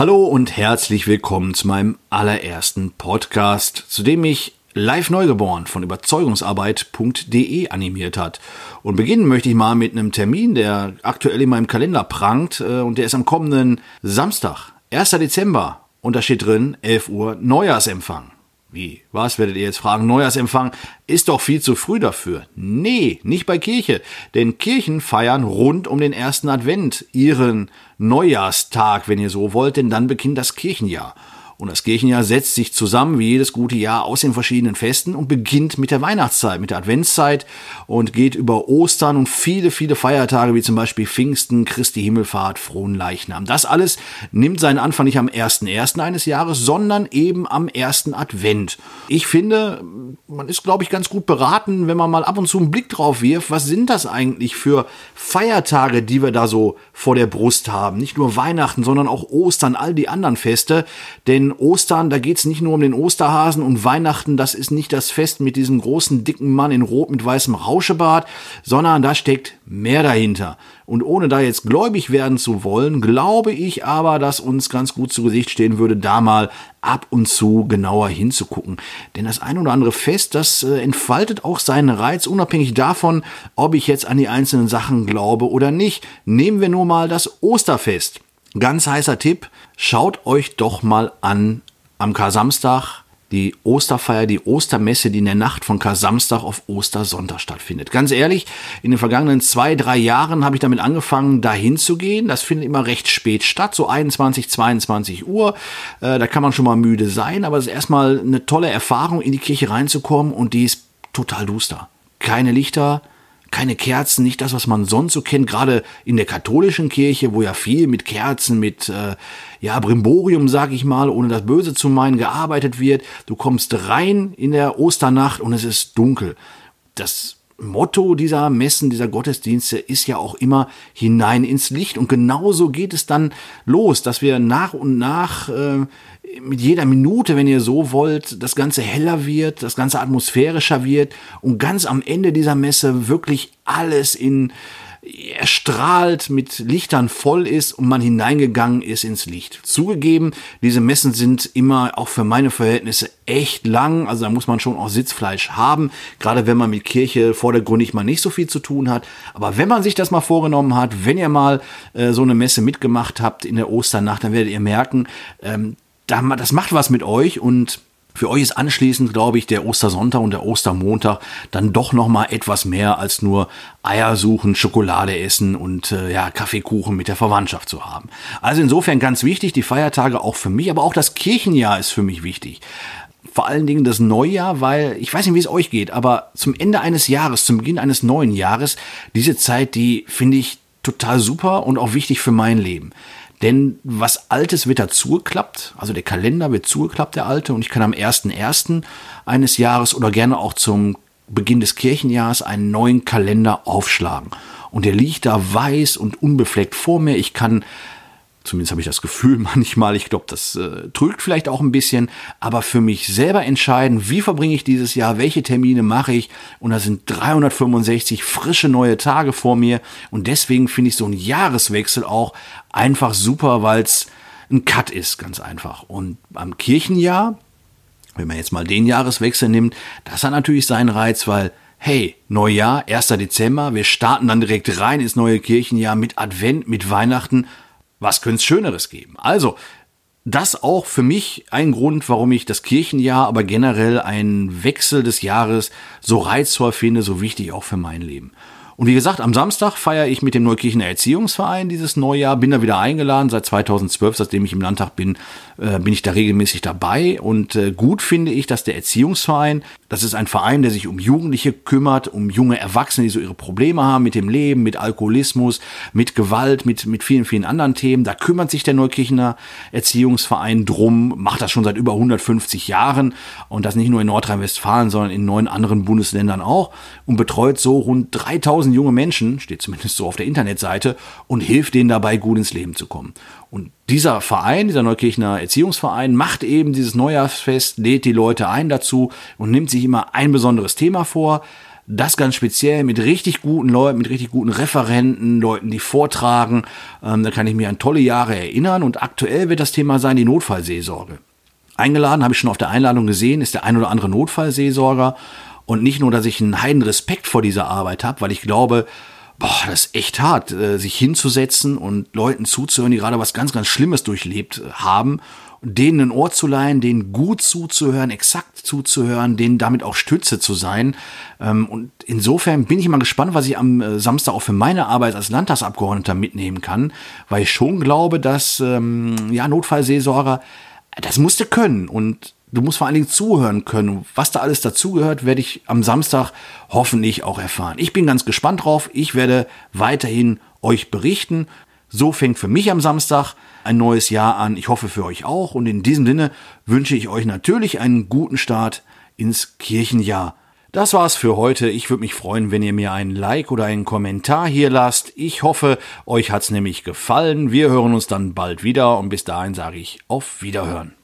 Hallo und herzlich willkommen zu meinem allerersten Podcast, zu dem ich live neugeboren von überzeugungsarbeit.de animiert hat. Und beginnen möchte ich mal mit einem Termin, der aktuell in meinem Kalender prangt äh, und der ist am kommenden Samstag, 1. Dezember. Und da steht drin 11 Uhr Neujahrsempfang. Wie? Was werdet ihr jetzt fragen? Neujahrsempfang ist doch viel zu früh dafür. Nee, nicht bei Kirche. Denn Kirchen feiern rund um den ersten Advent ihren Neujahrstag, wenn ihr so wollt, denn dann beginnt das Kirchenjahr. Und das Kirchenjahr setzt sich zusammen wie jedes gute Jahr aus den verschiedenen Festen und beginnt mit der Weihnachtszeit, mit der Adventszeit und geht über Ostern und viele, viele Feiertage wie zum Beispiel Pfingsten, Christi Himmelfahrt, Frohen Leichnam. Das alles nimmt seinen Anfang nicht am 1.1. eines Jahres, sondern eben am ersten Advent. Ich finde, man ist, glaube ich, ganz gut beraten, wenn man mal ab und zu einen Blick drauf wirft, was sind das eigentlich für Feiertage, die wir da so vor der Brust haben. Nicht nur Weihnachten, sondern auch Ostern, all die anderen Feste. Denn Ostern, da geht es nicht nur um den Osterhasen und Weihnachten, das ist nicht das Fest mit diesem großen, dicken Mann in rot mit weißem Rauschebart, sondern da steckt mehr dahinter. Und ohne da jetzt gläubig werden zu wollen, glaube ich aber, dass uns ganz gut zu Gesicht stehen würde, da mal ab und zu genauer hinzugucken. Denn das ein oder andere Fest, das äh, entfaltet auch seinen Reiz, unabhängig davon, ob ich jetzt an die einzelnen Sachen glaube oder nicht. Nehmen wir nur mal das Osterfest. Ganz heißer Tipp, schaut euch doch mal an am Kar-Samstag die Osterfeier, die Ostermesse, die in der Nacht von Kar-Samstag auf Ostersonntag stattfindet. Ganz ehrlich, in den vergangenen zwei, drei Jahren habe ich damit angefangen, dahin zu gehen. Das findet immer recht spät statt, so 21, 22 Uhr. Äh, da kann man schon mal müde sein, aber es ist erstmal eine tolle Erfahrung, in die Kirche reinzukommen und die ist total duster. Keine Lichter, keine Kerzen, nicht das, was man sonst so kennt, gerade in der katholischen Kirche, wo ja viel mit Kerzen, mit äh, ja Brimborium, sag ich mal, ohne das Böse zu meinen, gearbeitet wird. Du kommst rein in der Osternacht und es ist dunkel. Das Motto dieser Messen, dieser Gottesdienste ist ja auch immer hinein ins Licht. Und genauso geht es dann los, dass wir nach und nach äh, mit jeder Minute, wenn ihr so wollt, das Ganze heller wird, das Ganze atmosphärischer wird und ganz am Ende dieser Messe wirklich alles in erstrahlt mit Lichtern voll ist und man hineingegangen ist ins Licht. Zugegeben, diese Messen sind immer auch für meine Verhältnisse echt lang, also da muss man schon auch Sitzfleisch haben, gerade wenn man mit Kirche vordergründig mal nicht so viel zu tun hat. Aber wenn man sich das mal vorgenommen hat, wenn ihr mal äh, so eine Messe mitgemacht habt in der Osternacht, dann werdet ihr merken, ähm, das macht was mit euch und für euch ist anschließend, glaube ich, der Ostersonntag und der Ostermontag dann doch noch mal etwas mehr als nur Eier suchen, Schokolade essen und äh, ja Kaffeekuchen mit der Verwandtschaft zu haben. Also insofern ganz wichtig, die Feiertage auch für mich, aber auch das Kirchenjahr ist für mich wichtig. Vor allen Dingen das Neujahr, weil ich weiß nicht, wie es euch geht, aber zum Ende eines Jahres, zum Beginn eines neuen Jahres, diese Zeit, die finde ich total super und auch wichtig für mein Leben. Denn was Altes wird da zugeklappt, also der Kalender wird zugeklappt, der alte, und ich kann am 1.1. eines Jahres oder gerne auch zum Beginn des Kirchenjahres einen neuen Kalender aufschlagen. Und der liegt da weiß und unbefleckt vor mir. Ich kann Zumindest habe ich das Gefühl manchmal. Ich glaube, das äh, trügt vielleicht auch ein bisschen. Aber für mich selber entscheiden, wie verbringe ich dieses Jahr, welche Termine mache ich. Und da sind 365 frische neue Tage vor mir. Und deswegen finde ich so einen Jahreswechsel auch einfach super, weil es ein Cut ist, ganz einfach. Und am Kirchenjahr, wenn man jetzt mal den Jahreswechsel nimmt, das hat natürlich seinen Reiz, weil hey, Neujahr, 1. Dezember, wir starten dann direkt rein ins neue Kirchenjahr mit Advent, mit Weihnachten was könnte es Schöneres geben? Also, das auch für mich ein Grund, warum ich das Kirchenjahr, aber generell einen Wechsel des Jahres so reizvoll finde, so wichtig auch für mein Leben. Und wie gesagt, am Samstag feiere ich mit dem Neukirchener Erziehungsverein dieses Neujahr, bin da wieder eingeladen. Seit 2012, seitdem ich im Landtag bin, äh, bin ich da regelmäßig dabei. Und äh, gut finde ich, dass der Erziehungsverein, das ist ein Verein, der sich um Jugendliche kümmert, um junge Erwachsene, die so ihre Probleme haben mit dem Leben, mit Alkoholismus, mit Gewalt, mit, mit vielen, vielen anderen Themen. Da kümmert sich der Neukirchener Erziehungsverein drum, macht das schon seit über 150 Jahren und das nicht nur in Nordrhein-Westfalen, sondern in neun anderen Bundesländern auch und betreut so rund 3000 1000 junge Menschen, steht zumindest so auf der Internetseite, und hilft denen dabei, gut ins Leben zu kommen. Und dieser Verein, dieser Neukirchner Erziehungsverein, macht eben dieses Neujahrsfest, lädt die Leute ein dazu und nimmt sich immer ein besonderes Thema vor. das ganz speziell mit richtig guten Leuten, mit richtig guten Referenten, Leuten, die vortragen. Ähm, da kann ich mich an tolle Jahre erinnern. Und aktuell wird das Thema sein die Notfallseelsorge. Eingeladen, habe ich schon auf der Einladung gesehen, ist der ein oder andere Notfallseelsorger. Und nicht nur, dass ich einen heiden Respekt vor dieser Arbeit habe, weil ich glaube, boah, das ist echt hart, äh, sich hinzusetzen und Leuten zuzuhören, die gerade was ganz, ganz Schlimmes durchlebt äh, haben denen ein Ohr zu leihen, denen gut zuzuhören, exakt zuzuhören, denen damit auch Stütze zu sein. Ähm, und insofern bin ich mal gespannt, was ich am äh, Samstag auch für meine Arbeit als Landtagsabgeordneter mitnehmen kann, weil ich schon glaube, dass ähm, ja Notfallseelsorger das musste können und du musst vor allen Dingen zuhören können. Was da alles dazugehört, werde ich am Samstag hoffentlich auch erfahren. Ich bin ganz gespannt drauf. Ich werde weiterhin euch berichten. So fängt für mich am Samstag ein neues Jahr an. Ich hoffe für euch auch. Und in diesem Sinne wünsche ich euch natürlich einen guten Start ins Kirchenjahr. Das war's für heute. Ich würde mich freuen, wenn ihr mir einen Like oder einen Kommentar hier lasst. Ich hoffe, euch hat's nämlich gefallen. Wir hören uns dann bald wieder und bis dahin sage ich auf Wiederhören.